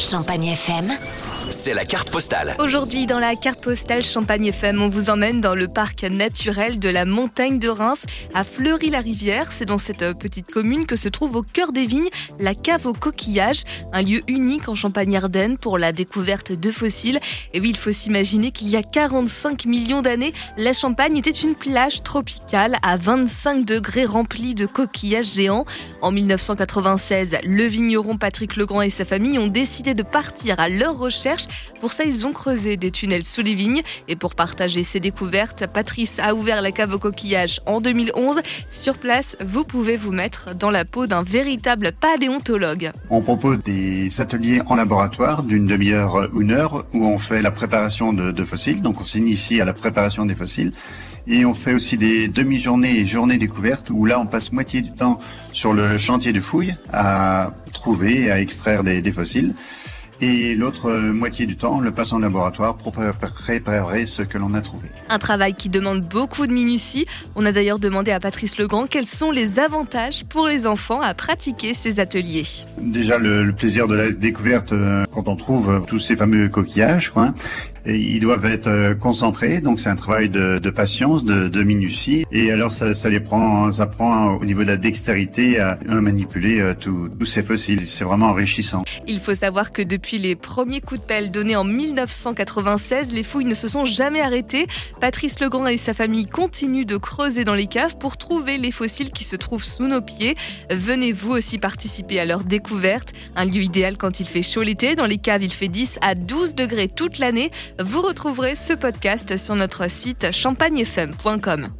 Champagne FM, c'est la carte postale. Aujourd'hui, dans la carte postale Champagne FM, on vous emmène dans le parc naturel de la montagne de Reims, à Fleury-la-Rivière. C'est dans cette euh, petite commune que se trouve au cœur des vignes la cave aux coquillages, un lieu unique en Champagne-Ardenne pour la découverte de fossiles. Et oui, il faut s'imaginer qu'il y a 45 millions d'années, la Champagne était une plage tropicale à 25 degrés remplie de coquillages géants. En 1996, le vigneron Patrick Legrand et sa famille ont décidé de partir à leur recherche pour ça, ils ont creusé des tunnels sous les vignes. Et pour partager ces découvertes, Patrice a ouvert la cave au coquillage en 2011. Sur place, vous pouvez vous mettre dans la peau d'un véritable paléontologue. On propose des ateliers en laboratoire d'une demi-heure une heure où on fait la préparation de, fossiles. Donc on s'initie à la préparation des fossiles. Et on fait aussi des demi-journées et journées découvertes où là on passe moitié du temps sur le chantier de fouille à trouver, à extraire des fossiles et l'autre moitié du temps, on le passe en laboratoire pour préparer ce que l'on a trouvé. Un travail qui demande beaucoup de minutie. On a d'ailleurs demandé à Patrice Legrand quels sont les avantages pour les enfants à pratiquer ces ateliers. Déjà le, plaisir de la découverte euh, quand on trouve tous ces fameux coquillages. Quoi. Ils doivent être euh, concentrés, donc c'est un travail de, patience, de, minutie. Et alors ça, les prend, ça prend au niveau de la dextérité à, à manipuler euh, tous ces fossiles. C'est vraiment enrichissant. Il faut savoir que depuis les premiers coups de pelle donnés en 1996, les fouilles ne se sont jamais arrêtées. Patrice Legrand et sa famille continuent de creuser dans les caves pour trouver les fossiles qui se trouvent sous nos pieds. Venez vous aussi participer à leur découverte. Un lieu idéal quand il fait chaud l'été. Dans les caves, il fait 10 à 12 degrés toute l'année. Vous retrouverez ce podcast sur notre site champagnefm.com.